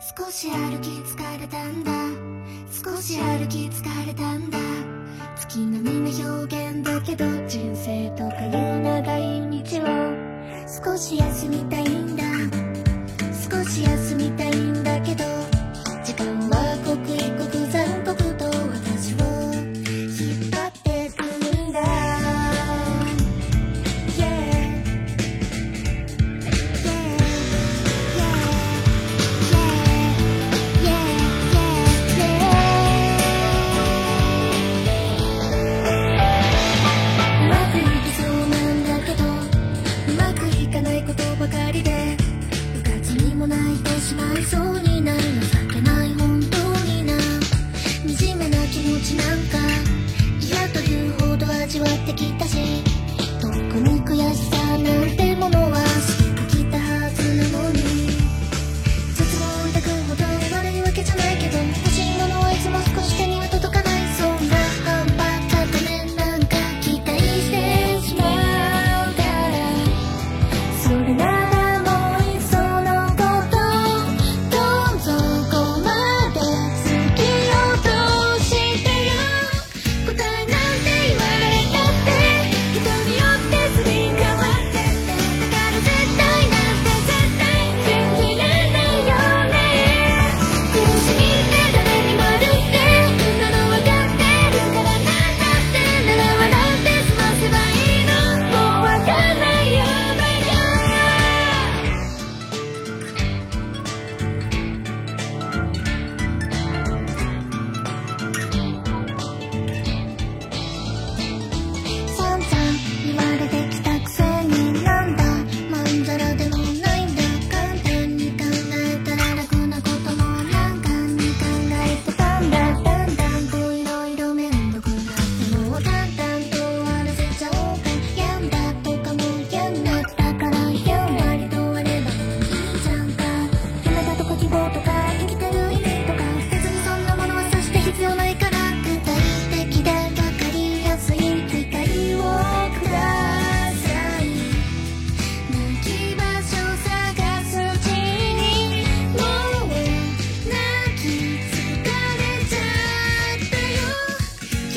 少し歩き疲れたんだ。少し歩き疲れたんだ。月並みな表現だけど人生とかいう長い道を少し休みたいんだ。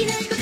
きないこと